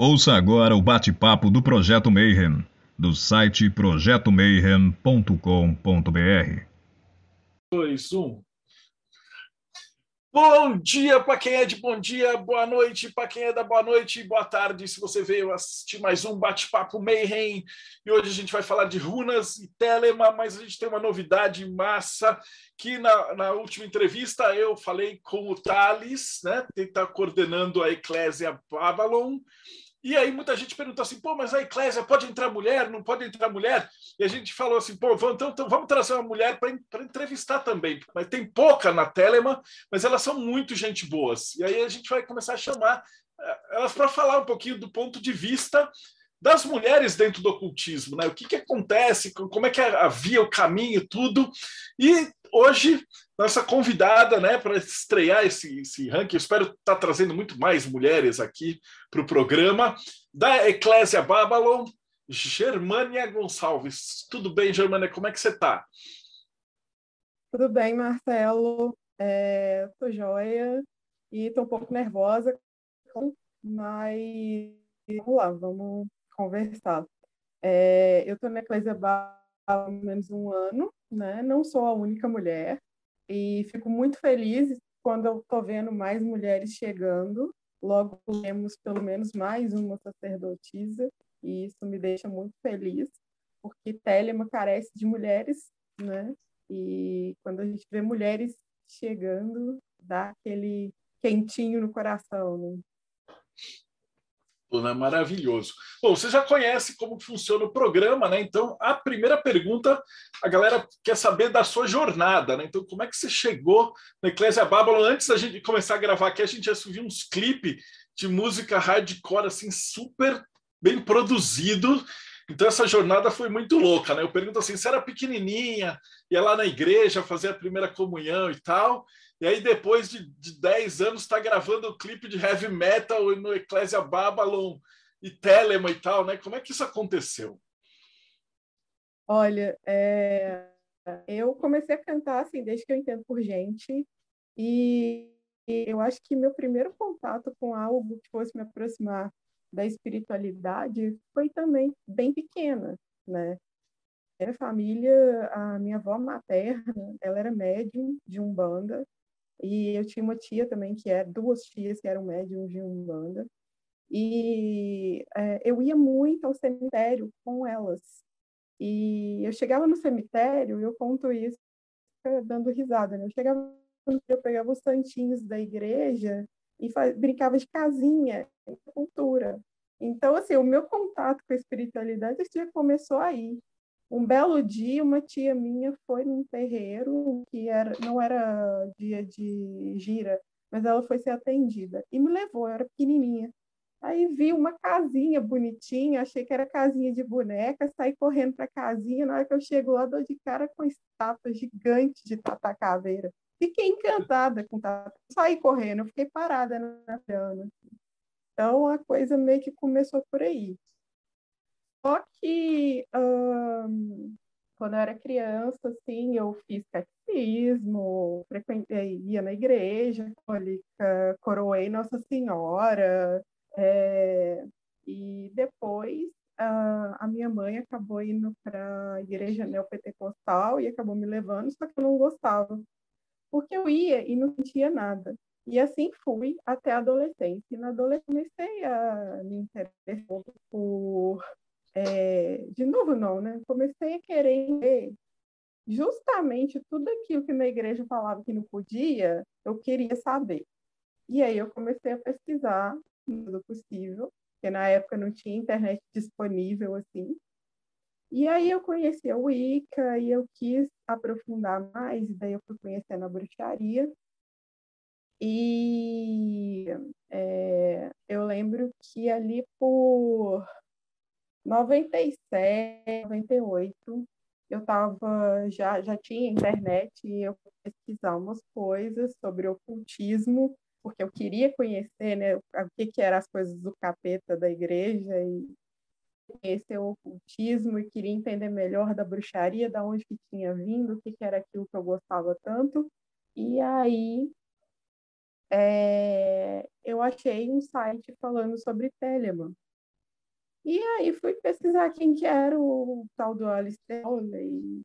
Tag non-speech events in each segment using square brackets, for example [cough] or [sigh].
Ouça agora o bate-papo do Projeto Mayhem, do site projetomayhem.com.br. 2, 1. Bom dia para quem é de bom dia, boa noite para quem é da boa noite, boa tarde. Se você veio assistir mais um bate-papo Mayhem, e hoje a gente vai falar de runas e telema, mas a gente tem uma novidade massa que na, na última entrevista eu falei com o Thales, né, que está coordenando a Eclésia Babylon, e aí muita gente pergunta assim, pô, mas a eclésia pode entrar mulher, não pode entrar mulher? E a gente falou assim, pô, vamos, então, então vamos trazer uma mulher para entrevistar também. Mas tem pouca na Telema, mas elas são muito gente boas. E aí a gente vai começar a chamar eh, elas para falar um pouquinho do ponto de vista das mulheres dentro do ocultismo, né? O que, que acontece, como é que havia o caminho, tudo. E hoje nossa convidada, né, para estrear esse, esse ranking. Espero estar tá trazendo muito mais mulheres aqui para o programa, da Eclésia Babylon, Germânia Gonçalves. Tudo bem, Germânia? Como é que você está? Tudo bem, Marcelo. Estou é, joia e estou um pouco nervosa, mas vamos lá, vamos conversar. É, eu estou na Eclésia Babylon há menos um ano, né? não sou a única mulher, e fico muito feliz quando eu estou vendo mais mulheres chegando. Logo temos pelo menos mais uma sacerdotisa, e isso me deixa muito feliz, porque Telema carece de mulheres, né? E quando a gente vê mulheres chegando, dá aquele quentinho no coração, né? Né? Maravilhoso. Bom, você já conhece como funciona o programa, né? Então, a primeira pergunta, a galera quer saber da sua jornada, né? Então, como é que você chegou na Eclésia Babylon? Antes da gente começar a gravar aqui, a gente já subiu uns clipes de música hardcore, assim, super bem produzido. Então, essa jornada foi muito louca, né? Eu pergunto assim, você era pequenininha, ia lá na igreja fazer a primeira comunhão e tal, e aí, depois de, de 10 anos, está gravando o clipe de heavy metal no Ecclesia Babylon e Telema e tal, né? Como é que isso aconteceu? Olha, é... eu comecei a cantar assim desde que eu entendo por gente e eu acho que meu primeiro contato com algo que fosse me aproximar da espiritualidade foi também bem pequena, né? Minha família, a minha avó materna, ela era médium de umbanda e eu tinha uma tia também, que é duas tias que eram médiums de Umbanda. E é, eu ia muito ao cemitério com elas. E eu chegava no cemitério, eu conto isso dando risada, né? Eu chegava, eu pegava os santinhos da igreja e faz, brincava de casinha, cultura. Então, assim, o meu contato com a espiritualidade já começou aí. Um belo dia, uma tia minha foi num terreiro que era, não era dia de gira, mas ela foi ser atendida e me levou, eu era pequenininha. Aí vi uma casinha bonitinha, achei que era casinha de boneca, saí correndo para a casinha, na hora que eu chego lá, dou de cara com estátua gigante de Tata Caveira. Fiquei encantada com Tata, saí correndo, eu fiquei parada na piano. Então a coisa meio que começou por aí. Só que quando eu era criança, assim, eu fiz catecismo, frequentei, ia na igreja católica, coroei Nossa Senhora, é, e depois a, a minha mãe acabou indo para a igreja neopentecostal e acabou me levando, só que eu não gostava, porque eu ia e não sentia nada. E assim fui até a adolescência. E na adolescência comecei a me interessar por é, de novo não, né? Comecei a querer ver justamente tudo aquilo que na igreja falava que não podia, eu queria saber. E aí eu comecei a pesquisar tudo possível, porque na época não tinha internet disponível assim. E aí eu conheci a Wicca e eu quis aprofundar mais, e daí eu fui conhecendo a bruxaria. E é, eu lembro que ali por 97, 98, eu tava, já, já tinha internet e eu pesquisar umas coisas sobre ocultismo, porque eu queria conhecer né, o que, que eram as coisas do capeta da igreja e conhecer o ocultismo e queria entender melhor da bruxaria, da onde que tinha vindo, o que, que era aquilo que eu gostava tanto. E aí é, eu achei um site falando sobre Telemann. E aí fui pesquisar quem que era o tal do Alistair e,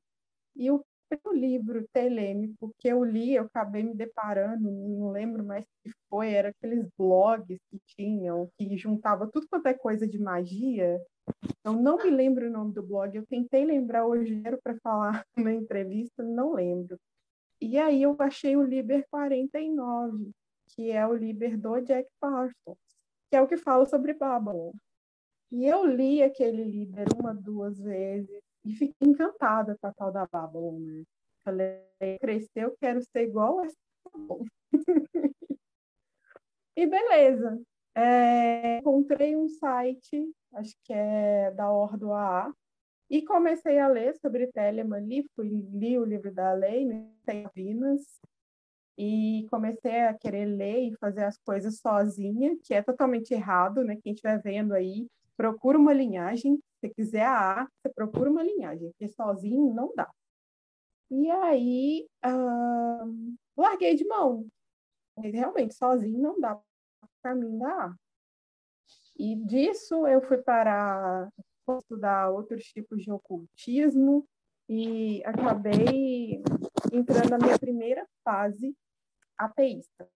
e o livro telêmico que eu li, eu acabei me deparando, não lembro mais o que foi, era aqueles blogs que tinham, que juntava tudo quanto é coisa de magia. Eu não me lembro o nome do blog, eu tentei lembrar hoje para falar [laughs] na entrevista, não lembro. E aí eu achei o Liber 49, que é o Liber do Jack Parsons, que é o que fala sobre Babylon. E eu li aquele Liber uma, duas vezes e fiquei encantada com a tal da Babylon, né? Falei, cresceu, quero ser igual a essa [laughs] E beleza. É, encontrei um site, acho que é da Ordo AA, e comecei a ler sobre Telemann ali, fui, li o livro da lei, né, Vinas, e comecei a querer ler e fazer as coisas sozinha, que é totalmente errado, né? Quem estiver vendo aí, procura uma linhagem, se quiser a A, você procura uma linhagem, porque sozinho não dá. E aí, larguei de mão. Realmente, sozinho não dá para mim dar. E disso eu fui para estudar outros tipos de ocultismo e acabei entrando na minha primeira fase ateísta.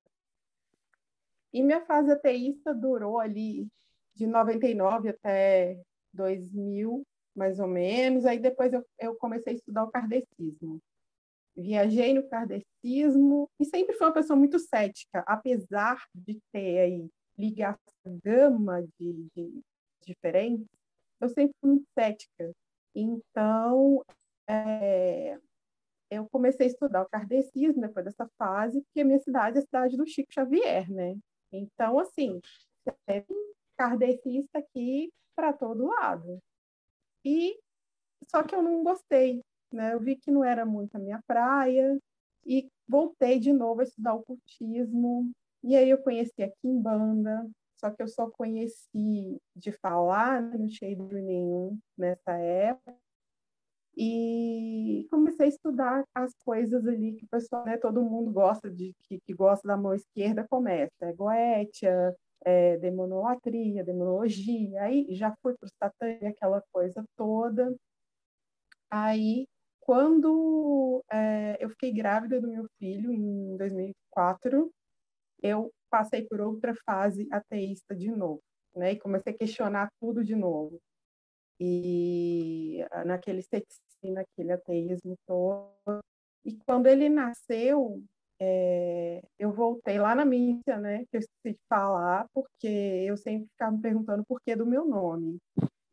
E minha fase ateísta durou ali de 99 até 2000, mais ou menos. Aí depois eu, eu comecei a estudar o kardecismo. Viajei no kardecismo e sempre fui uma pessoa muito cética, apesar de ter aí ligação gama de, de diferentes, eu sempre fui muito cética. Então, é, eu comecei a estudar o kardecismo depois dessa fase, porque a minha cidade é a cidade do Chico Xavier, né? Então, assim, kardecista aqui para todo lado. E só que eu não gostei, né? Eu vi que não era muito a minha praia e voltei de novo a estudar o cultismo. E aí eu conheci a Kimbanda, só que eu só conheci de falar, não tinha ido nenhum nessa época. E comecei a estudar as coisas ali que o pessoal, né, todo mundo gosta de que, que gosta da mão esquerda começa, é goetia, é, demonolatria, demonologia, aí já fui para o satã, aquela coisa toda. Aí, quando é, eu fiquei grávida do meu filho, em 2004, eu passei por outra fase ateísta de novo, né? E comecei a questionar tudo de novo. E naquele ceticismo, naquele ateísmo todo. E quando ele nasceu, é, eu voltei lá na mídia, né, que eu esqueci de falar, porque eu sempre ficava me perguntando por que do meu nome.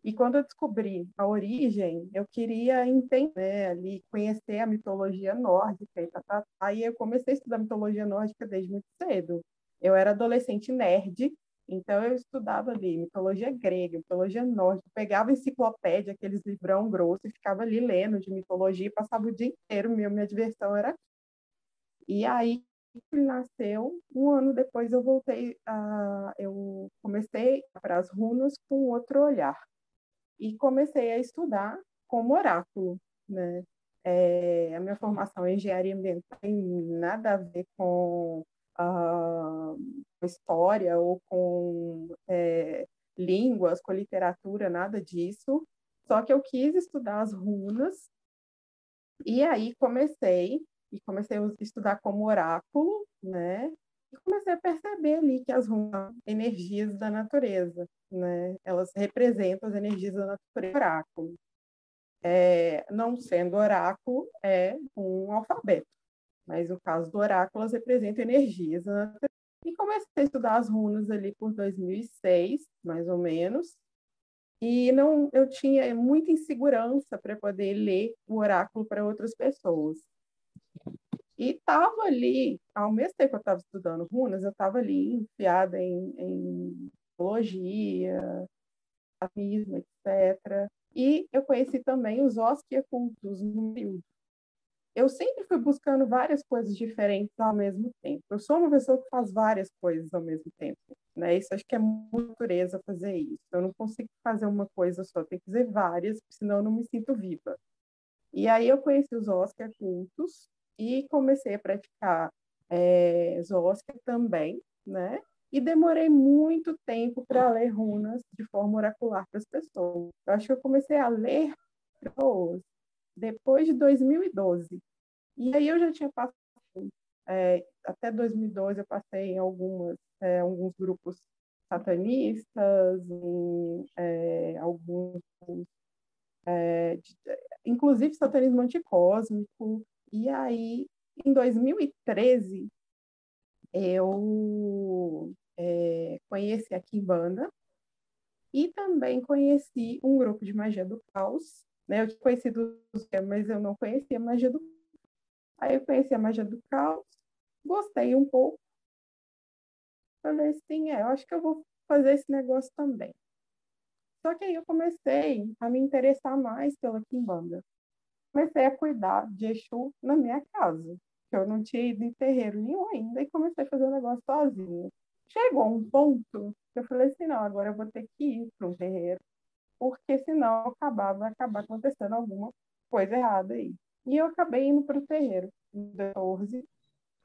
E quando eu descobri a origem, eu queria entender né, ali, conhecer a mitologia nórdica tá, tá, tá, eu comecei a estudar mitologia nórdica desde muito cedo. Eu era adolescente nerd, então eu estudava ali mitologia grega, mitologia nórdica, pegava enciclopédia, aqueles livrão grosso, e ficava ali lendo de mitologia, passava o dia inteiro, minha, minha diversão era e aí nasceu, um ano depois eu voltei, a, eu comecei para as runas com outro olhar e comecei a estudar como oráculo, né? É, a minha formação em engenharia ambiental tem nada a ver com a história ou com é, línguas, com literatura, nada disso. Só que eu quis estudar as runas e aí comecei e comecei a estudar como oráculo, né? E comecei a perceber ali que as runas energias da natureza, né? Elas representam as energias da natureza. Oráculo. É, não sendo oráculo, é um alfabeto. Mas no caso do oráculo, elas representam energias da natureza. E comecei a estudar as runas ali por 2006, mais ou menos. E não, eu tinha muita insegurança para poder ler o oráculo para outras pessoas. E estava ali, ao mesmo tempo que eu estava estudando runas, eu estava ali enfiada em, em biologia, atomismo, etc. E eu conheci também os osquiacultos no período. Eu sempre fui buscando várias coisas diferentes ao mesmo tempo. Eu sou uma pessoa que faz várias coisas ao mesmo tempo. Né? Isso acho que é muito natureza fazer isso. Eu não consigo fazer uma coisa só, tem que fazer várias, senão eu não me sinto viva. E aí eu conheci os osquiacultos, e comecei a praticar é, Zóscar também, né? E demorei muito tempo para ler runas de forma oracular para as pessoas. Eu acho que eu comecei a ler pessoas depois de 2012. E aí eu já tinha passado, é, até 2012 eu passei em algumas, é, alguns grupos satanistas, em é, alguns, é, de, inclusive satanismo anticósmico. E aí, em 2013, eu é, conheci a Kimbanda e também conheci um grupo de magia do caos. Né? Eu tinha conhecido mas eu não conhecia a magia do Aí eu conheci a magia do caos, gostei um pouco. Falei assim, é, eu acho que eu vou fazer esse negócio também. Só que aí eu comecei a me interessar mais pela Kimbanda. Comecei a cuidar de Exu na minha casa, eu não tinha ido em terreiro nenhum ainda, e comecei a fazer o negócio sozinha. Chegou um ponto que eu falei assim, não, agora eu vou ter que ir para um terreiro, porque senão acabava, acabar acontecendo alguma coisa errada aí. E eu acabei indo para o terreiro, em 14,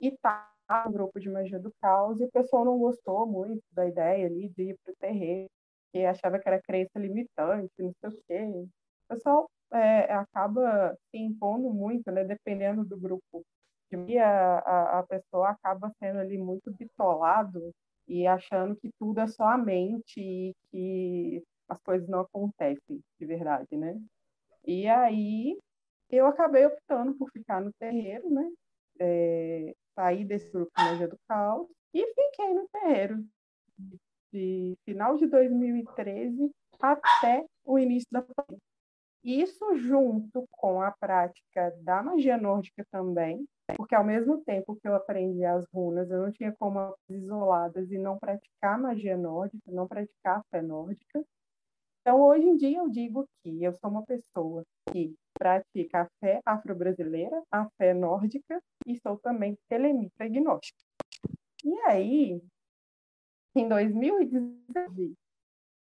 e tá no grupo de magia do caos, e o pessoal não gostou muito da ideia ali de ir para o terreiro, que achava que era crença limitante, não sei o quê. Pessoal é, acaba se impondo muito, né, dependendo do grupo. E a, a, a pessoa acaba sendo ali muito bitolado e achando que tudo é só a mente e que as coisas não acontecem de verdade, né? E aí eu acabei optando por ficar no terreiro, né? É, saí desse grupo Magia do Caos e fiquei no terreiro de final de 2013 até o início da pandemia. Isso junto com a prática da magia nórdica também, porque ao mesmo tempo que eu aprendi as runas, eu não tinha como isoladas e não praticar magia nórdica, não praticar fé nórdica. Então, hoje em dia, eu digo que eu sou uma pessoa que pratica a fé afro-brasileira, a fé nórdica, e sou também telemita gnóstica. E aí, em 2019,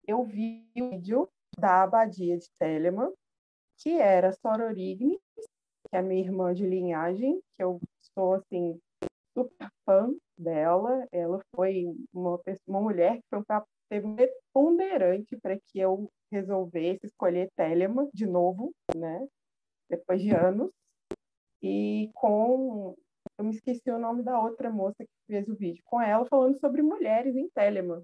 eu vi o vídeo da abadia de Telemann, que era Sororigni, que é minha irmã de linhagem, que eu sou, assim, super fã dela. Ela foi uma, uma mulher que foi um teve um ponderante para que eu resolvesse escolher Telemann de novo, né? Depois de anos. E com eu me esqueci o nome da outra moça que fez o vídeo com ela falando sobre mulheres em Telemann.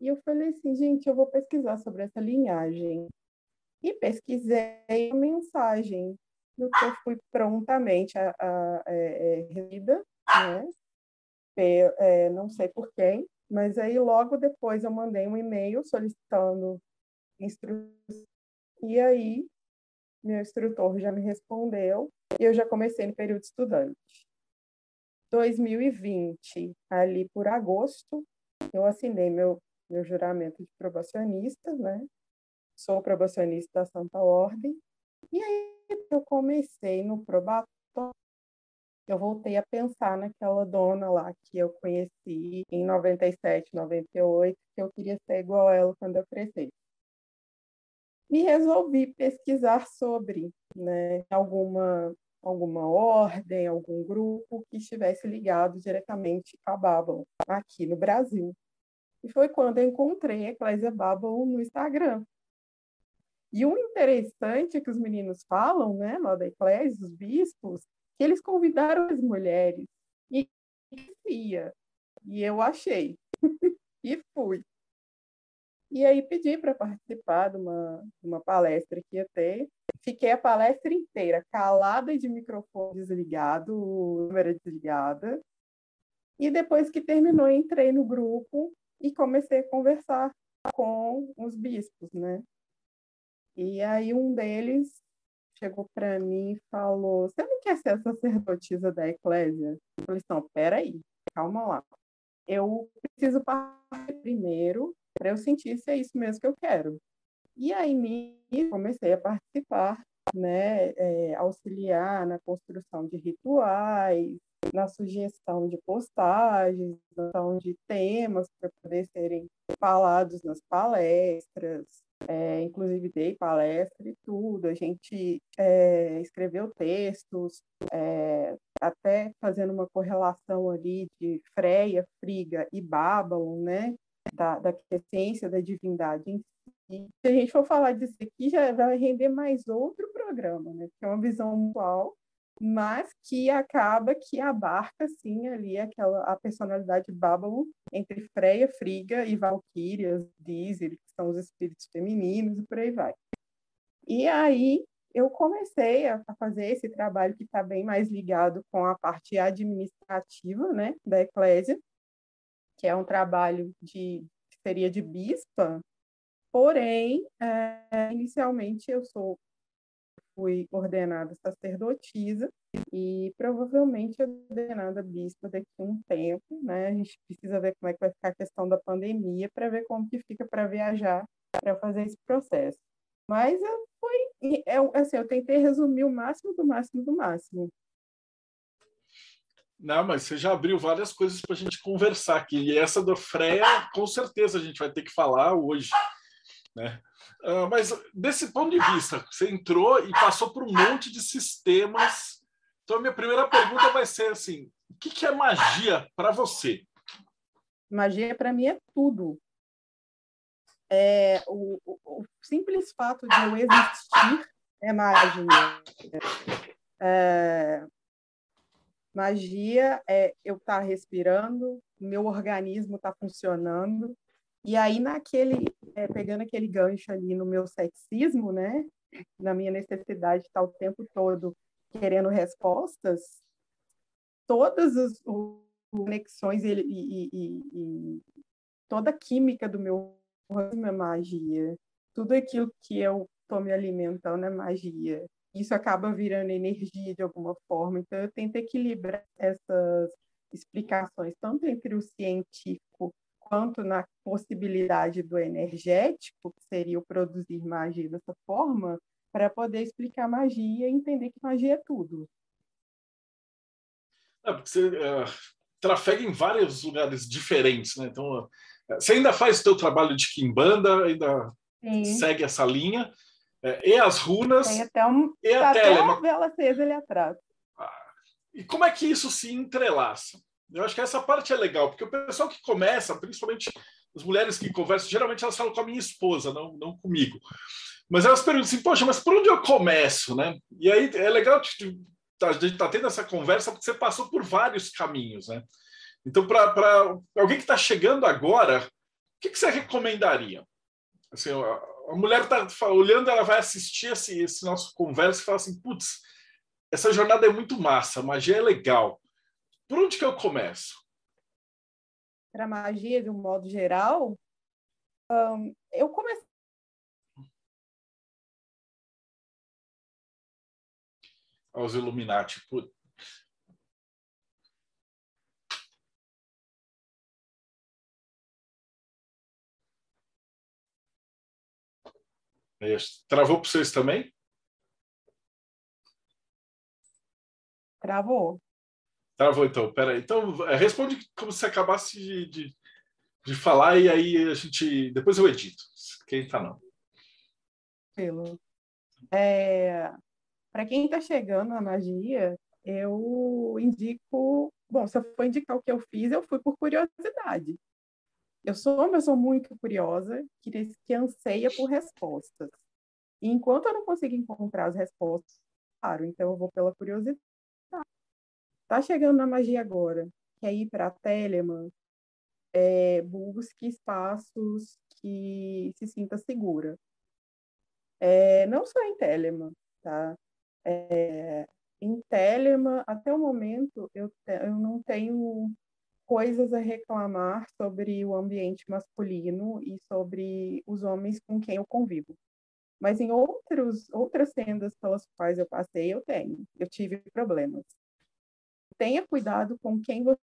E eu falei assim, gente, eu vou pesquisar sobre essa linhagem. E pesquisei a mensagem, no que eu fui prontamente a, a, é, é, né? É, não sei por quem, mas aí logo depois eu mandei um e-mail solicitando instruções. E aí meu instrutor já me respondeu e eu já comecei no período estudante. 2020, ali por agosto, eu assinei meu, meu juramento de probacionista, né? Sou probacionista da Santa Ordem. E aí eu comecei no probatório, eu voltei a pensar naquela dona lá que eu conheci em 97, 98, que eu queria ser igual a ela quando eu crescesse e resolvi pesquisar sobre né, alguma, alguma ordem, algum grupo que estivesse ligado diretamente a Babylon aqui no Brasil. E foi quando eu encontrei a Eclésia Babylon no Instagram. E o interessante é que os meninos falam, né, lá da Eclésia, os bispos, que eles convidaram as mulheres e ia. E eu achei. [laughs] e fui. E aí pedi para participar de uma, de uma palestra que ia ter. Fiquei a palestra inteira calada e de microfone desligado, câmera desligada. E depois que terminou, entrei no grupo e comecei a conversar com os bispos, né? E aí um deles chegou para mim e falou: Você não quer ser sacerdotisa da eclésia? Eu falei: Não, peraí, calma lá. Eu preciso partir primeiro para eu sentir se é isso mesmo que eu quero. E aí comecei a participar, né, é, auxiliar na construção de rituais, na sugestão de postagens, de temas para poder serem falados nas palestras, é, inclusive dei palestra e tudo, a gente é, escreveu textos, é, até fazendo uma correlação ali de Freia, Friga e Babylon, né, da, da essência da divindade em si. Se a gente for falar disso aqui, já vai render mais outro programa, né, é uma visão atual mas que acaba que abarca, sim, ali aquela, a personalidade Babylon entre Freya, Friga e Valkyrias, Dizir, que são os espíritos femininos e por aí vai. E aí eu comecei a fazer esse trabalho que está bem mais ligado com a parte administrativa né, da Eclésia, que é um trabalho de que seria de bispa, porém, é, inicialmente eu sou fui ordenada sacerdotisa e provavelmente ordenada bispa daqui a um tempo, né? A gente precisa ver como é que vai ficar a questão da pandemia para ver como que fica para viajar para fazer esse processo. Mas eu fui, eu, assim, eu tentei resumir o máximo do máximo do máximo. Não, mas você já abriu várias coisas para a gente conversar aqui. E essa do Freia, com certeza a gente vai ter que falar hoje. Né? Uh, mas desse ponto de vista, você entrou e passou por um monte de sistemas. Então, a minha primeira pergunta vai ser assim: o que, que é magia para você? Magia, para mim, é tudo. É, o, o, o, simples fato de eu existir é magia. É, magia é eu estar tá respirando, meu organismo está funcionando, e aí, naquele, é, pegando aquele gancho ali no meu ceticismo, né, na minha necessidade de estar o tempo todo querendo respostas, todas as, conexões e, e, e, e, toda a química do meu organismo é magia. Tudo aquilo que eu estou me alimentando é magia. Isso acaba virando energia de alguma forma. Então, eu tento equilibrar essas explicações, tanto entre o científico quanto na possibilidade do energético, que seria o produzir magia dessa forma, para poder explicar magia e entender que magia é tudo. É, porque você uh, trafega em vários lugares diferentes, né? Então, uh, você ainda faz o seu trabalho de Kimbanda, ainda Sim. segue essa linha, uh, e as runas, Tem até um, e a até uma vela acesa ali atrás. Ah, e como é que isso se entrelaça? Eu acho que essa parte é legal, porque o pessoal que começa, principalmente as mulheres que conversam, geralmente elas falam com a minha esposa, não, não comigo. Mas elas perguntam assim, poxa, mas por onde eu começo, né? E aí é legal tá, a gente tá tendo essa conversa porque você passou por vários caminhos, né? Então, para alguém que está chegando agora, o que, que você recomendaria? Assim, a, mulher está olhando, ela vai assistir esse, esse nosso conversa e fala assim, putz, essa jornada é muito massa, magia é legal. Por onde que eu começo? Para magia, de um modo geral, um, eu comecei. Aos Illuminati. Travou para vocês também? Travou. Travou então, peraí. Então, é, responde como se acabasse de, de, de, falar e aí a gente. Depois eu edito. Quem tá não. É, Para quem está chegando na magia, eu indico. Bom, se eu for indicar o que eu fiz, eu fui por curiosidade. Eu sou uma pessoa muito curiosa, que, que anseia por respostas. E enquanto eu não consigo encontrar as respostas, claro, então eu vou pela curiosidade. Está chegando na magia agora, quer ir para Telemann, é, busque espaços que se sinta segura. É, não só em Telemann, tá? É, em Telemann, até o momento, eu, eu não tenho coisas a reclamar sobre o ambiente masculino e sobre os homens com quem eu convivo. Mas em outros, outras tendas pelas quais eu passei, eu tenho. Eu tive problemas tenha cuidado com quem você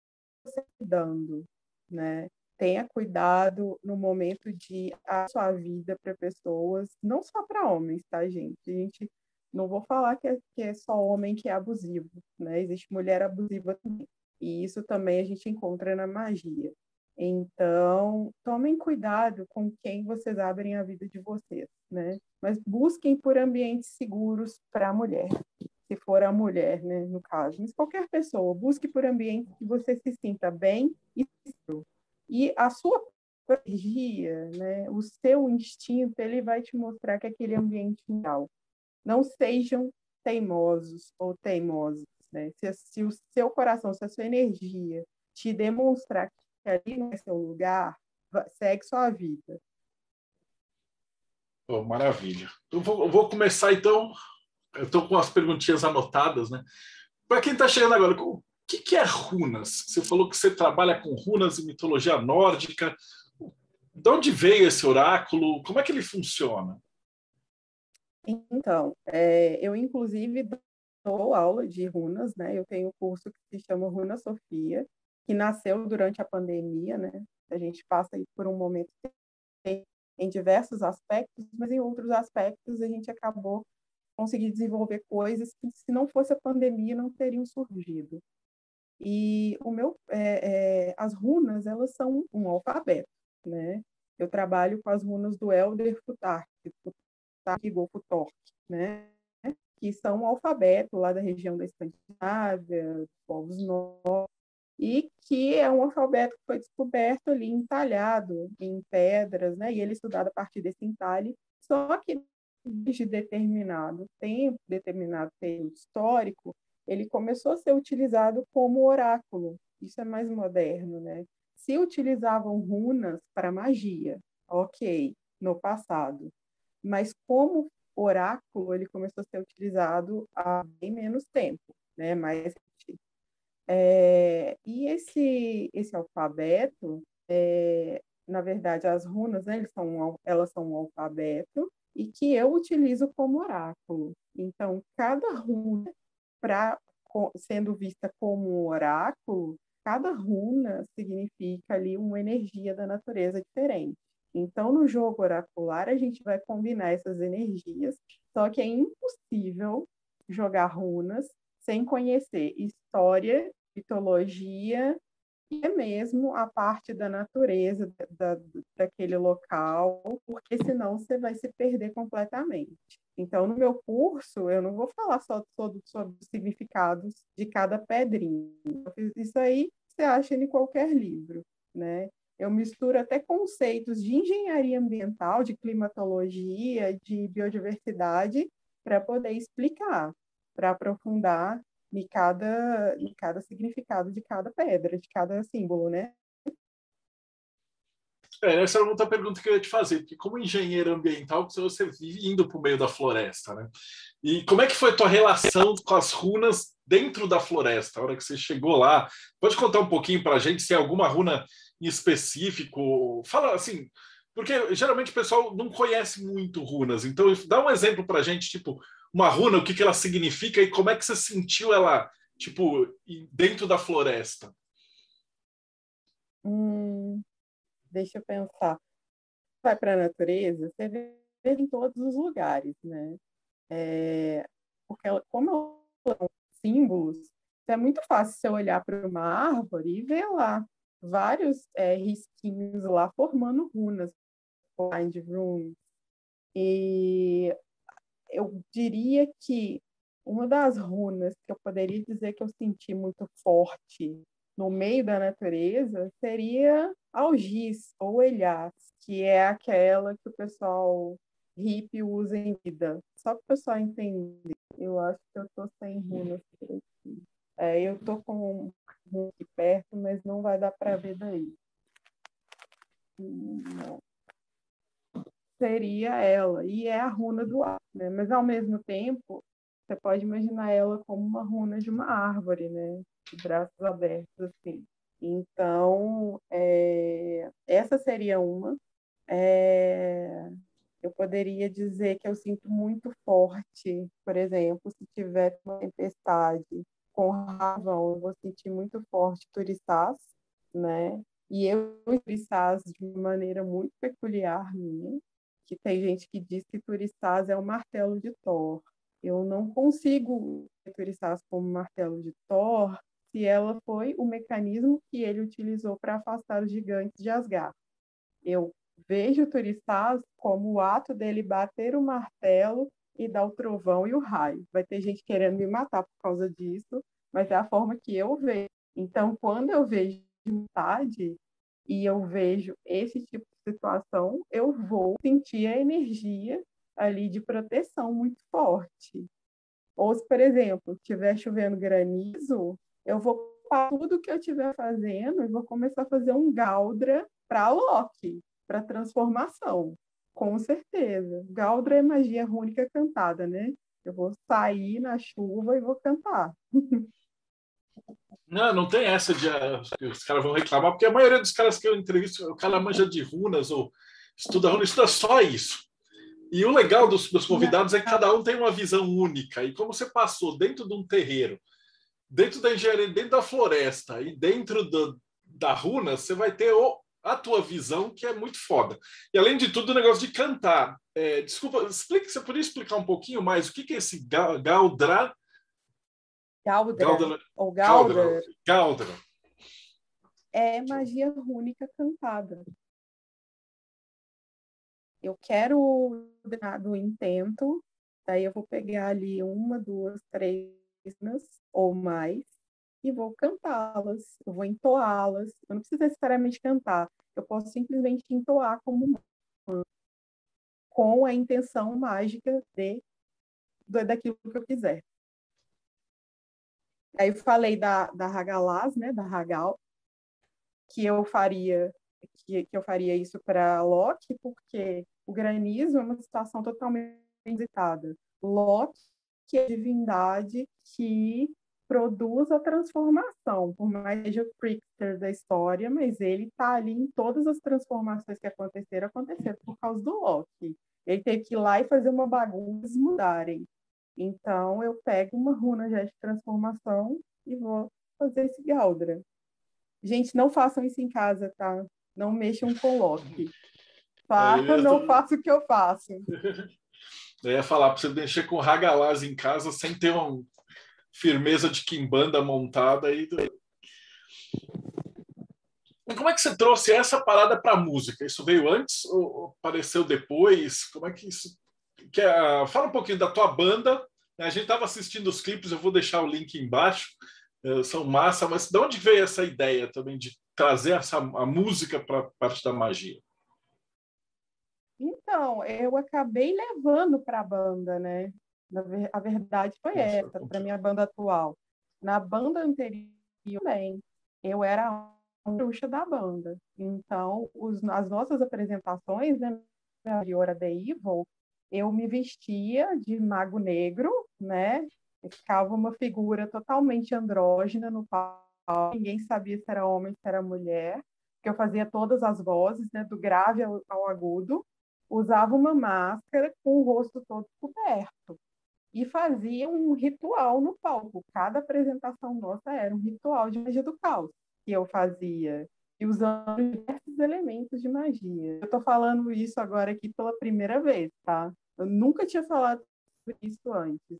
está dando, né? Tenha cuidado no momento de a sua vida para pessoas, não só para homens, tá, gente? A gente não vou falar que é, que é só homem que é abusivo, né? Existe mulher abusiva também. E isso também a gente encontra na magia. Então, tomem cuidado com quem vocês abrem a vida de vocês, né? Mas busquem por ambientes seguros para a mulher, se for a mulher, né, no caso. Mas qualquer pessoa, busque por ambientes que você se sinta bem e seguro. E a sua energia, né, o seu instinto, ele vai te mostrar que aquele ambiente é real. Não sejam teimosos ou teimosos, né? Se, se o seu coração, se a sua energia te demonstrar que ali não é seu lugar, segue sua vida. Oh, maravilha. Eu vou, eu vou, começar então. Eu estou com as perguntinhas anotadas, né? Para quem está chegando agora, o que, que, é runas? Você falou que você trabalha com runas e mitologia nórdica. De onde veio esse oráculo? Como é que ele funciona? Então, é, eu inclusive dou aula de runas, né? Eu tenho um curso que se chama Runa Sofia, que nasceu durante a pandemia, né? A gente passa por um momento em diversos aspectos, mas em outros aspectos a gente acabou conseguindo desenvolver coisas que, se não fosse a pandemia, não teriam surgido. E o meu, é, é, as runas, elas são um alfabeto, né? Eu trabalho com as runas do Elder Futark, Futark Golfutork, né? Que são um alfabeto lá da região da Escandinávia, povos nórdicos, e que é um alfabeto que foi descoberto ali entalhado em pedras, né? E ele é estudado a partir desse entalhe, só que desde determinado tempo, determinado período histórico, ele começou a ser utilizado como oráculo. Isso é mais moderno, né? Se utilizavam runas para magia, ok, no passado, mas como oráculo ele começou a ser utilizado há bem menos tempo, né? Mais é, e esse, esse alfabeto, é, na verdade, as runas, né, são, elas são um alfabeto e que eu utilizo como oráculo. Então, cada runa, pra, sendo vista como oráculo, cada runa significa ali uma energia da natureza diferente. Então, no jogo oracular, a gente vai combinar essas energias, só que é impossível jogar runas sem conhecer história, mitologia é mesmo a parte da natureza da, daquele local, porque senão você vai se perder completamente. Então, no meu curso, eu não vou falar só sobre, sobre os significados de cada pedrinha. Isso aí você acha em qualquer livro, né? Eu misturo até conceitos de engenharia ambiental, de climatologia, de biodiversidade, para poder explicar para aprofundar em cada, em cada significado de cada pedra, de cada símbolo, né? É, essa era outra pergunta que eu ia te fazer, porque como engenheiro ambiental, você vive indo para o meio da floresta, né? E como é que foi a tua relação com as runas dentro da floresta, a hora que você chegou lá? Pode contar um pouquinho para a gente se é alguma runa em específico? Fala assim, porque geralmente o pessoal não conhece muito runas, então dá um exemplo para a gente, tipo, uma runa, o que, que ela significa e como é que você sentiu ela, tipo, dentro da floresta? Hum, deixa eu pensar. Vai para a natureza, você vê em todos os lugares, né? É, porque como são símbolos, é muito fácil você olhar para uma árvore e ver lá vários é, risquinhos lá formando runas, blind runes. E eu diria que uma das runas que eu poderia dizer que eu senti muito forte no meio da natureza seria algiz ou elhás, que é aquela que o pessoal hippie usa em vida. Só para o pessoal entender, eu acho que eu estou sem runas por aqui. É, eu estou com um aqui perto, mas não vai dar para ver daí. Não seria ela, e é a runa do ar, né? Mas ao mesmo tempo, você pode imaginar ela como uma runa de uma árvore, né? De braços abertos, assim. Então, é... essa seria uma. É... Eu poderia dizer que eu sinto muito forte, por exemplo, se tiver uma tempestade com ravão, eu vou sentir muito forte turistás, né? E eu turistás de maneira muito peculiar minha, que tem gente que diz que Turistás é o martelo de Thor. Eu não consigo caracterizar como martelo de Thor se ela foi o mecanismo que ele utilizou para afastar os gigantes de Asgard. Eu vejo Turistaz como o ato dele bater o martelo e dar o trovão e o raio. Vai ter gente querendo me matar por causa disso, mas é a forma que eu vejo. Então, quando eu vejo vontade e eu vejo esse tipo situação, eu vou sentir a energia ali de proteção muito forte. Ou se, por exemplo, estiver chovendo granizo, eu vou parar tudo que eu estiver fazendo e vou começar a fazer um Galdra para Loki, para transformação. Com certeza. Galdra é magia rúnica cantada, né? Eu vou sair na chuva e vou cantar. [laughs] Não, não tem essa de uh, os caras vão reclamar, porque a maioria dos caras que eu entrevisto, o cara manja de runas ou estuda runas, estuda só isso. E o legal dos meus convidados é que cada um tem uma visão única. E como você passou dentro de um terreiro, dentro da engenharia, dentro da floresta e dentro do, da runa, você vai ter o, a tua visão, que é muito foda. E além de tudo, o negócio de cantar. É, desculpa, explica, você poderia explicar um pouquinho mais o que, que é esse Galdra? Galdra. Galdra. Ou Galdra. Galdra. É magia rúnica cantada eu quero do intento, daí eu vou pegar ali uma, duas, três ou mais e vou cantá-las, eu vou entoá-las. Eu não preciso necessariamente cantar, eu posso simplesmente entoar como uma, com a intenção mágica de daquilo que eu quiser. Aí eu falei da, da Hagalaz, né, da Hagal, que eu faria que, que eu faria isso para Loki, porque o granizo é uma situação totalmente inusitada. Loki é a divindade que produz a transformação, por mais que seja o trickster da história, mas ele está ali em todas as transformações que aconteceram, aconteceram por causa do Loki. Ele teve que ir lá e fazer uma bagunça mudarem. Então, eu pego uma runa já de transformação e vou fazer esse Galdra. Gente, não façam isso em casa, tá? Não mexam com Loki. [laughs] Faça, não faça o que eu faço. [laughs] Eu ia falar para você mexer com Hagalaz em casa sem ter uma firmeza de quimbanda montada aí. Como é que você trouxe essa parada para a música? Isso veio antes ou apareceu depois? Como é que isso. Quer... Fala um pouquinho da tua banda. A gente estava assistindo os clipes, eu vou deixar o link embaixo. Eh, são massa, mas de onde veio essa ideia também de trazer essa, a música para parte da magia? Então, eu acabei levando para a banda, né? A verdade foi essa, para minha banda atual. Na banda anterior também, eu era a bruxa da banda. Então, os, as nossas apresentações, né, anterior a The Evil, eu me vestia de mago negro, né? Ficava uma figura totalmente andrógena no palco, ninguém sabia se era homem, se era mulher, que eu fazia todas as vozes, né, do grave ao, ao agudo usava uma máscara com o rosto todo coberto e fazia um ritual no palco. Cada apresentação nossa era um ritual de magia do caos que eu fazia e usando diversos elementos de magia. Eu estou falando isso agora aqui pela primeira vez, tá? Eu nunca tinha falado sobre isso antes.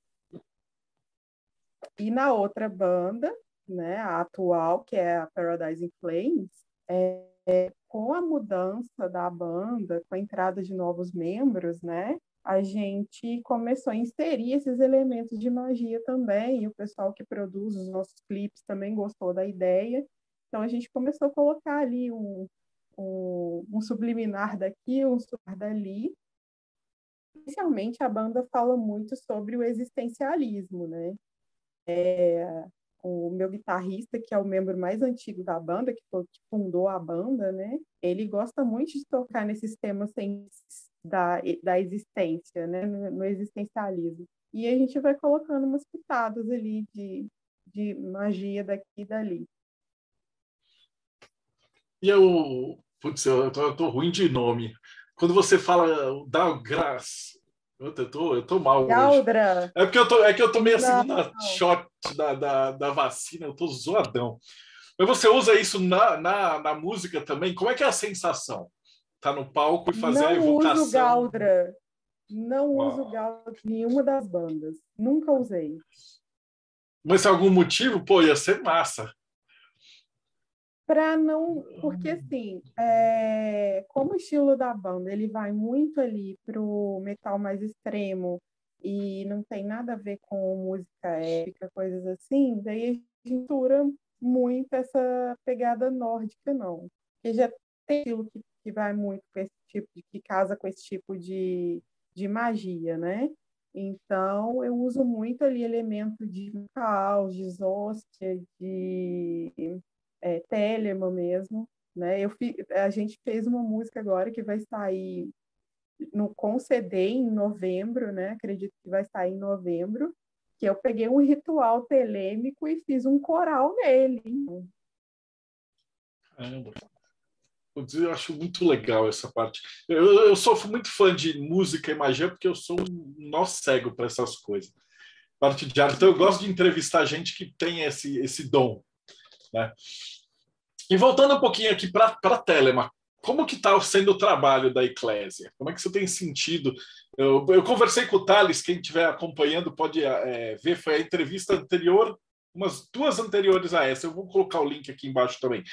E na outra banda, né, a atual, que é a Paradise in Flames, é, é, com a mudança da banda, com a entrada de novos membros, né, a gente começou a inserir esses elementos de magia também, e o pessoal que produz os nossos clipes também gostou da ideia. Então a gente começou a colocar ali um, um, um subliminar daqui, um subliminar dali. Inicialmente a banda fala muito sobre o existencialismo, né? É, o meu guitarrista, que é o membro mais antigo da banda, que, que fundou a banda, né? Ele gosta muito de tocar nesses temas sem, da, da existência, né? No, no, existencialismo. E a gente vai colocando umas pitadas ali de, de magia daqui e dali. E eu, putz, eu tô, eu tô ruim de nome. Quando você fala Dalgras, eu tô, eu tô mal Galdra. hoje. É porque eu tô, é que eu tomei a segunda não. shot da, da, da vacina, eu tô zoadão. Mas você usa isso na, na, na música também? Como é que é a sensação? Tá no palco e fazer não a evocação? Uso Galdra. Não Uau. uso galo de nenhuma das bandas. Nunca usei. Mas se algum motivo, pô, ia ser massa. Para não. Porque, assim, é... como o estilo da banda ele vai muito ali pro metal mais extremo e não tem nada a ver com música épica, coisas assim, daí a gente muito essa pegada nórdica, não. Porque já tem estilo que, que vai muito com esse tipo, de, que casa com esse tipo de, de magia, né? Então, eu uso muito ali elemento de caos, de Zostia, de é, mesmo, né? Eu fi, a gente fez uma música agora que vai sair no CD em novembro, né? Acredito que vai sair em novembro, que eu peguei um ritual telêmico e fiz um coral nele. Caramba. Eu acho muito legal essa parte. Eu, eu sou muito fã de música e magia porque eu sou um nó cego para essas coisas. Parte de arte. Então eu gosto de entrevistar gente que tem esse, esse dom. Né? E voltando um pouquinho aqui para Telema, como que está sendo o trabalho da Eclésia? Como é que você tem sentido? Eu, eu conversei com o Thales, quem estiver acompanhando pode é, ver, foi a entrevista anterior, umas duas anteriores a essa, eu vou colocar o link aqui embaixo também.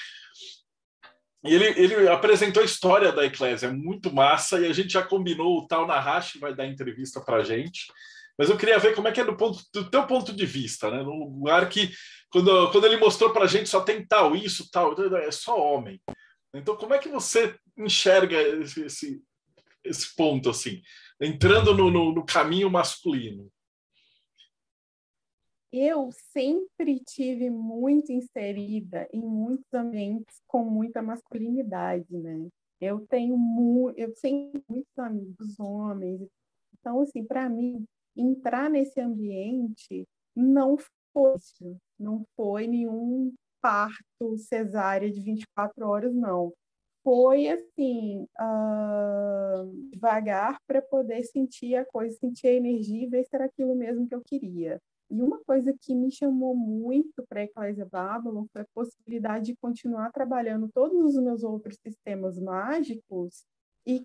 Ele, ele apresentou a história da Eclésia, muito massa, e a gente já combinou, o Tal Nahashi vai dar entrevista para a gente. Mas eu queria ver como é que é do, ponto, do teu ponto de vista, né? Num lugar que, quando, quando ele mostrou para a gente, só tem tal, isso, tal, é só homem. Então, como é que você enxerga esse, esse, esse ponto, assim, entrando no, no, no caminho masculino? eu sempre tive muito inserida em muitos ambientes com muita masculinidade, né? Eu tenho mu eu tenho muitos amigos homens, então assim, para mim entrar nesse ambiente não foi não foi nenhum parto cesárea de 24 horas, não. Foi assim, uh, devagar para poder sentir a coisa, sentir a energia e ver se era aquilo mesmo que eu queria. E uma coisa que me chamou muito para a Eclésia Babylon foi a possibilidade de continuar trabalhando todos os meus outros sistemas mágicos e,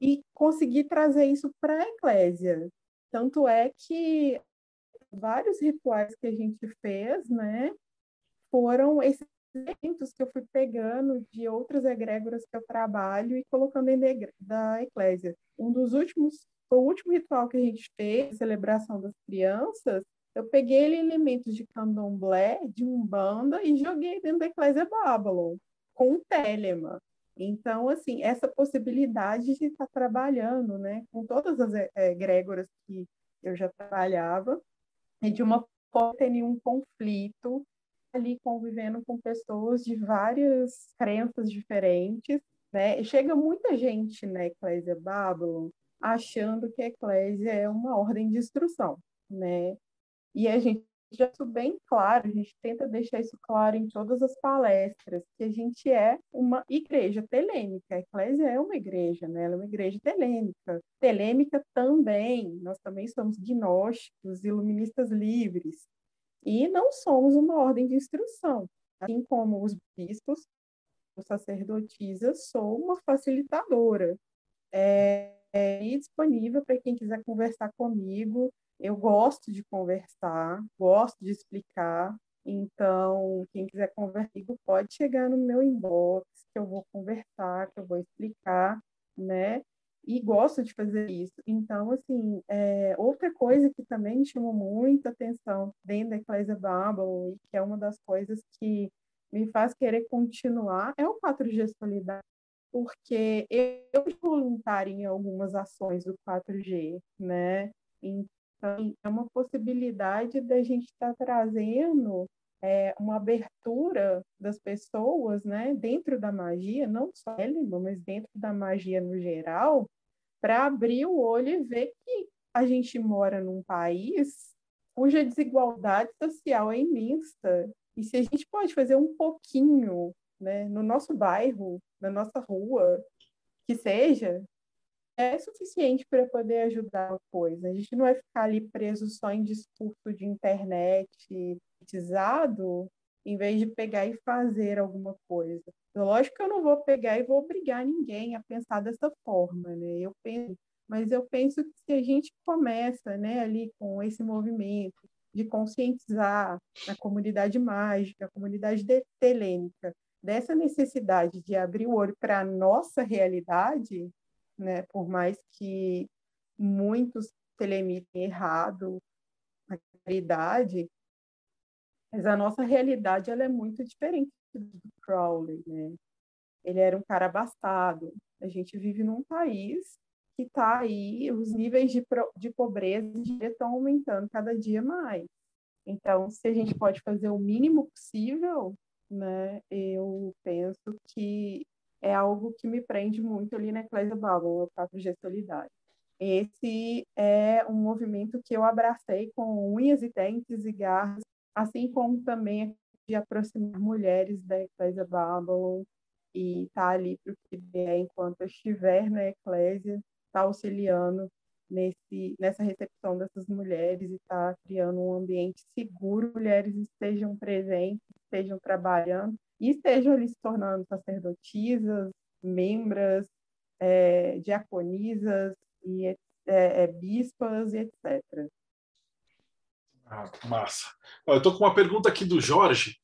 e conseguir trazer isso para a Eclésia. Tanto é que vários rituais que a gente fez, né, foram esses elementos que eu fui pegando de outras egrégoras que eu trabalho e colocando em da Eclésia. Um dos últimos, o último ritual que a gente fez, a celebração das crianças, eu peguei elementos de candomblé, de umbanda e joguei dentro da Eclésia Babylon, com o Telema. Então, assim, essa possibilidade de estar trabalhando, né, com todas as egrégoras que eu já trabalhava, e de uma forma ter nenhum conflito, ali convivendo com pessoas de várias crenças diferentes, né? chega muita gente na Eclésia Babylon achando que a Eclésia é uma ordem de instrução, né? E a gente já isso bem claro, a gente tenta deixar isso claro em todas as palestras, que a gente é uma igreja telêmica, a Eclésia é uma igreja, né? ela é uma igreja telêmica. Telêmica também, nós também somos gnósticos, iluministas livres, e não somos uma ordem de instrução. Assim como os bispos, os sacerdotisas, sou uma facilitadora. É, é disponível para quem quiser conversar comigo, eu gosto de conversar, gosto de explicar. Então, quem quiser conversar comigo pode chegar no meu inbox, que eu vou conversar, que eu vou explicar, né? E gosto de fazer isso. Então, assim, é, outra coisa que também me chamou muita atenção dentro da Eclésia Babylon, e que é uma das coisas que me faz querer continuar, é o 4G Solidário, porque eu voluntário em algumas ações do 4G, né? Então, é uma possibilidade da gente estar tá trazendo é, uma abertura das pessoas, né, dentro da magia, não só Elima, mas dentro da magia no geral, para abrir o olho e ver que a gente mora num país cuja desigualdade social é imensa. E se a gente pode fazer um pouquinho, né, no nosso bairro, na nossa rua, que seja, é suficiente para poder ajudar a coisa. A gente não vai ficar ali preso só em discurso de internet, politizado, em vez de pegar e fazer alguma coisa. Lógico que eu não vou pegar e vou obrigar ninguém a pensar dessa forma, né? Eu penso, mas eu penso que se a gente começa né, ali com esse movimento de conscientizar a comunidade mágica, a comunidade telêmica, dessa necessidade de abrir o olho para a nossa realidade, né, por mais que muitos telemitem errado a realidade, mas a nossa realidade ela é muito diferente do Crowley, né? Ele era um cara abastado. A gente vive num país que está aí, os níveis de, de pobreza estão aumentando cada dia mais. Então, se a gente pode fazer o mínimo possível, né, eu penso que é algo que me prende muito ali na Eclésia Bubble, o 4G Solidário. Esse é um movimento que eu abracei com unhas e dentes e garras, assim como também de aproximar mulheres da Eclésia Babylon e estar tá ali para o que vier enquanto eu estiver na Eclésia, estar tá auxiliando nesse, nessa recepção dessas mulheres e estar tá criando um ambiente seguro, mulheres estejam presentes, estejam trabalhando e estejam ali se tornando sacerdotisas, membras, é, diaconisas e é, é, bispas e etc. Ah, massa. Eu estou com uma pergunta aqui do Jorge.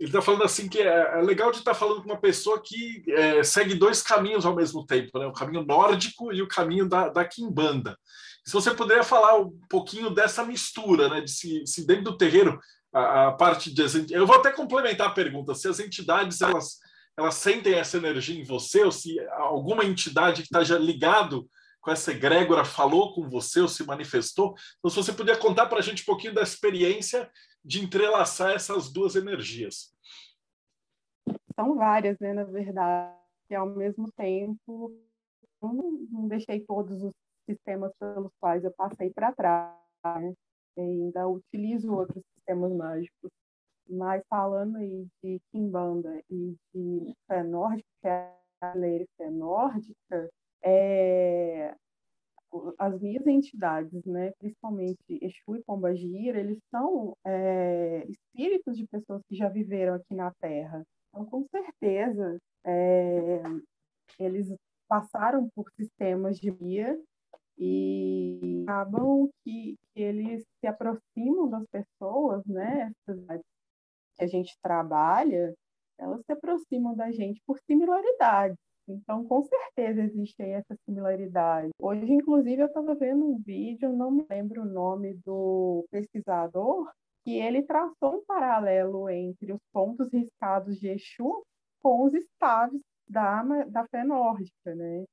Ele está falando assim que é, é legal de estar tá falando com uma pessoa que é, segue dois caminhos ao mesmo tempo, né? o caminho nórdico e o caminho da, da Kimbanda. Se você poderia falar um pouquinho dessa mistura, né? de se, se dentro do terreiro a, a, parte de eu vou até complementar a pergunta se as entidades elas elas sentem essa energia em você ou se alguma entidade que está já ligado com essa egrégora falou com você ou se manifestou. Então, se você puder contar para a gente um pouquinho da experiência de entrelaçar essas duas energias. São várias, né, na verdade. E, ao mesmo tempo, não, não deixei todos os sistemas pelos quais eu passei para trás. Né? ainda utilizo outros sistemas mágicos. Mas falando aí de Kimbanda e de fé nórdica, que é a fé nórdica, é, as minhas entidades, né, principalmente Exu e Pombagira, eles são é, espíritos de pessoas que já viveram aqui na Terra. Então, com certeza, é, eles passaram por sistemas de guia e acabam que, que, eles se aproximam das pessoas, né, que a gente trabalha, elas se aproximam da gente por similaridades. Então, com certeza existem essas similaridades. Hoje, inclusive, eu estava vendo um vídeo, não me lembro o nome do pesquisador, que ele traçou um paralelo entre os pontos riscados de Exu com os estaves da, da fé nórdica, né?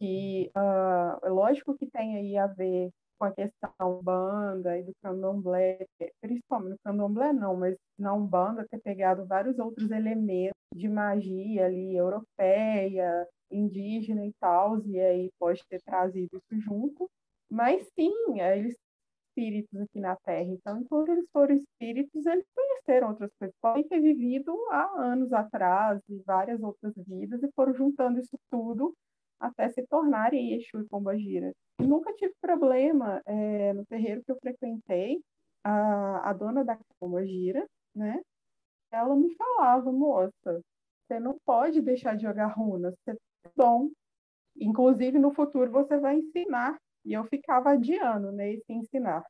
Que, uh, é lógico que tem aí a ver com a questão banda e do candomblé, principalmente no candomblé não, mas na Umbanda ter pegado vários outros elementos de magia ali, europeia, indígena e tal, e aí pode ter trazido isso junto, mas sim, eles espíritos aqui na Terra. Então, enquanto eles foram espíritos, eles conheceram outras coisas. Podem ter vivido há anos atrás, e várias outras vidas, e foram juntando isso tudo até se tornarem Exu e Pombagira. E nunca tive problema é, no terreiro que eu frequentei, a, a dona da Pombagira, né? Ela me falava, moça, você não pode deixar de jogar runas, você é bom. Inclusive, no futuro, você vai ensinar. E eu ficava adiando né, esse ensinar.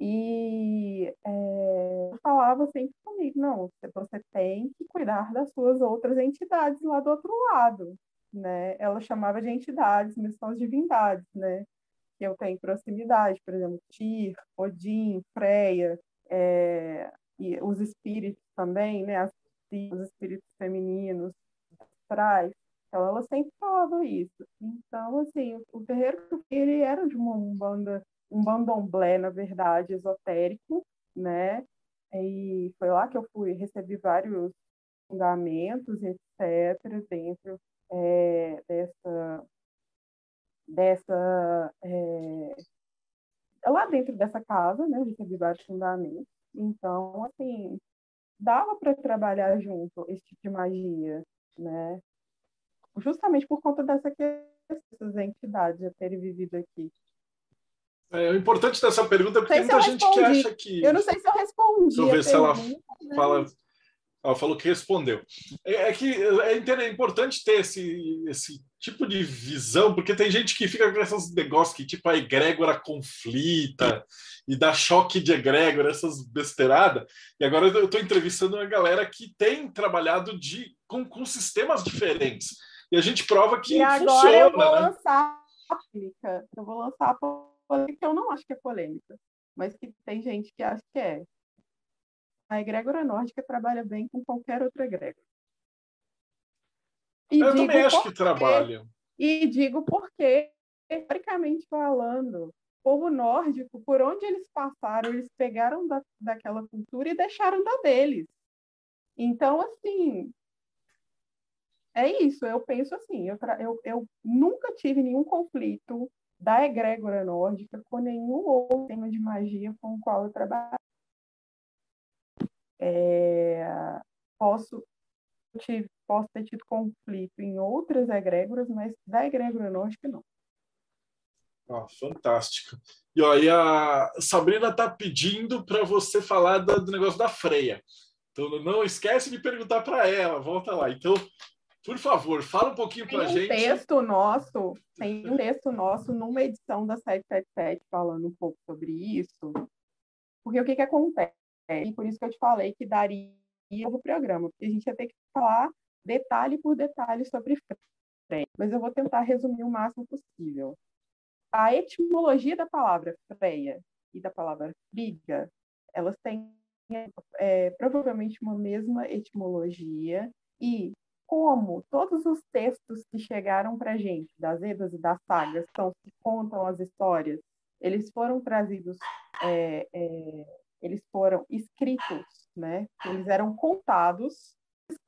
E é, falava sempre comigo, não, você tem que cuidar das suas outras entidades lá do outro lado né? Ela chamava de entidades, mas são as divindades, né? Que eu tenho proximidade, por exemplo, Tyr, Odin, Freya, é, e os espíritos também, né? As, os espíritos femininos, astrais. Então, ela sempre falava isso. Então, assim, o terreiro, ele era de uma umbanda, um bandomblé, na verdade, esotérico, né? E foi lá que eu fui, recebi vários fundamentos, etc., dentro é, dessa, dessa é, lá dentro dessa casa, né, eu recebi vários fundamentos. Então, assim, dava para trabalhar junto esse tipo de magia, né? Justamente por conta dessa dessas entidades já terem vivido aqui. É, o importante dessa pergunta é porque muita gente que acha que. Eu não sei se eu respondi. Deixa eu ver se ela né? fala Ela falou que respondeu. É, é que é, é importante ter esse, esse tipo de visão, porque tem gente que fica com esses negócios que, tipo, a egrégora conflita e dá choque de egrégora, essas besteiradas. E agora eu estou entrevistando uma galera que tem trabalhado de, com, com sistemas diferentes. E a gente prova que e agora funciona. Eu vou né? lançar a polêmica. Eu vou lançar a polêmica que eu não acho que é polêmica, mas que tem gente que acha que é. A egrégora nórdica trabalha bem com qualquer outra egrégora. E eu também acho que trabalha. E digo porque, historicamente falando, o povo nórdico, por onde eles passaram, eles pegaram da, daquela cultura e deixaram da deles. Então, assim, é isso. Eu penso assim, eu, eu, eu nunca tive nenhum conflito da egrégora nórdica com nenhum outro tema de magia com o qual eu trabalho. É, posso, tive, posso ter tido conflito em outras egrégoras, mas da egrégora nórdica não. Ah, fantástico. E aí a Sabrina está pedindo para você falar do, do negócio da freia. Então não esquece de perguntar para ela, volta lá. Então, por favor, fala um pouquinho para a um gente. Texto nosso, tem um texto nosso numa edição da 777 falando um pouco sobre isso. Porque o que, que acontece? E por isso que eu te falei que daria o programa, porque a gente ia ter que falar detalhe por detalhe sobre freia. Mas eu vou tentar resumir o máximo possível. A etimologia da palavra freia e da palavra friga, elas têm é, provavelmente uma mesma etimologia e como todos os textos que chegaram para a gente, das Edas e das Sagas, são, que contam as histórias, eles foram trazidos é, é, eles foram escritos, né? Eles eram contados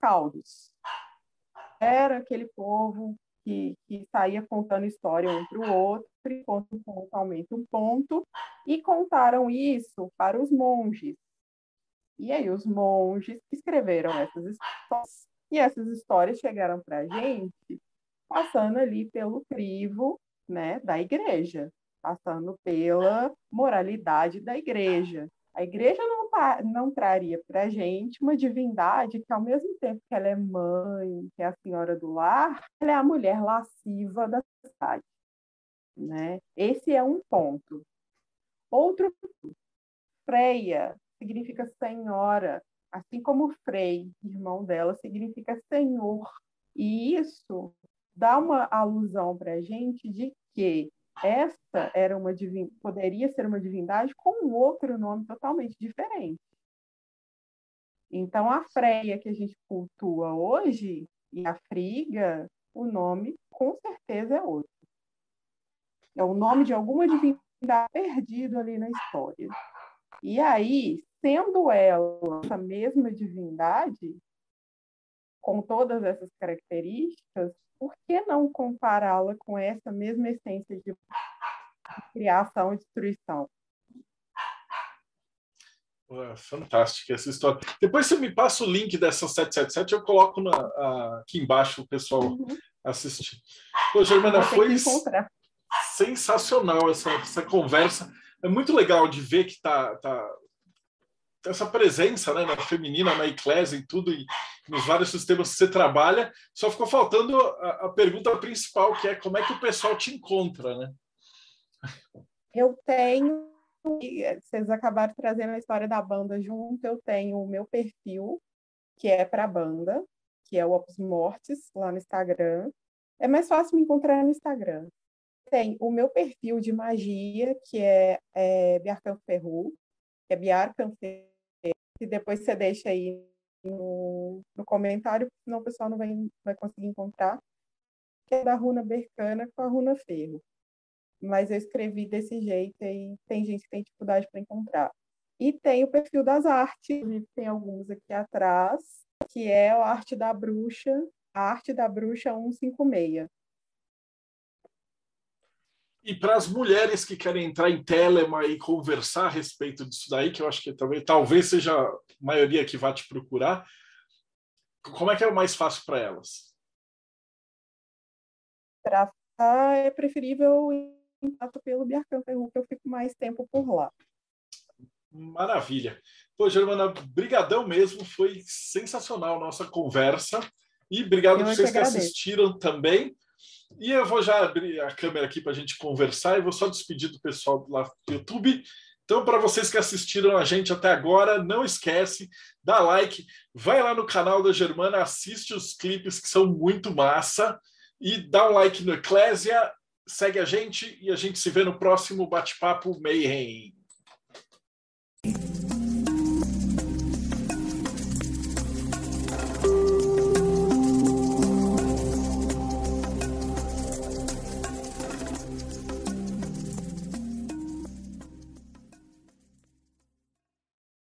caldos. Era aquele povo que, que saía contando história um para o outro, conta um ponto, aumenta um ponto, e contaram isso para os monges. E aí os monges escreveram essas histórias, e essas histórias chegaram para a gente passando ali pelo crivo né, da igreja, passando pela moralidade da igreja. A igreja não, tá, não traria para a gente uma divindade que, ao mesmo tempo que ela é mãe, que é a senhora do lar, ela é a mulher lasciva da cidade. Né? Esse é um ponto. Outro Freia significa senhora, assim como Frei, irmão dela, significa senhor. E isso dá uma alusão para a gente de que esta era uma divin... poderia ser uma divindade com um outro nome totalmente diferente. Então, a Freia que a gente cultua hoje e a Friga, o nome com certeza é outro. É o nome de alguma divindade perdido ali na história. E aí, sendo ela essa mesma divindade, com todas essas características, por que não compará-la com essa mesma essência de criação e destruição? Ué, fantástica essa história. Depois você me passa o link dessa 777, eu coloco na, a, aqui embaixo o pessoal uhum. assistir. Pô, Germana, foi sensacional essa, essa conversa. É muito legal de ver que tá, tá essa presença né, na feminina, na eclésia e tudo, e nos vários sistemas que você trabalha, só ficou faltando a, a, pergunta principal, que é como é que o pessoal te encontra, né? Eu tenho, vocês acabaram trazendo a história da banda junto, eu tenho o meu perfil, que é para a banda, que é o Opus Mortis, lá no Instagram. É mais fácil me encontrar no Instagram. Tem o meu perfil de magia, que é, é Biarcan Ferru, que é Biarcan Ferru, e depois você deixa aí no, no comentário, senão o pessoal não vai, vai conseguir encontrar, que é da runa Bercana com a runa Ferro. Mas eu escrevi desse jeito e tem gente que tem dificuldade para encontrar. E tem o perfil das artes, tem alguns aqui atrás, que é a arte da bruxa, a arte da bruxa 156. E para as mulheres que querem entrar em Telema e conversar a respeito disso daí, que eu acho que também talvez seja a maioria que vai te procurar, como é que é o mais fácil para elas? Para é preferível em contato pelo Biarcan Ferru, que eu fico mais tempo por lá. Maravilha. Pô, Germana, brigadão mesmo, foi sensacional a nossa conversa. E obrigado a vocês que, que assistiram também. E eu vou já abrir a câmera aqui para a gente conversar e vou só despedir do pessoal lá do YouTube. Então, para vocês que assistiram a gente até agora, não esquece, dá like, vai lá no canal da Germana, assiste os clipes que são muito massa e dá um like no Eclésia, segue a gente e a gente se vê no próximo bate-papo Mayhem.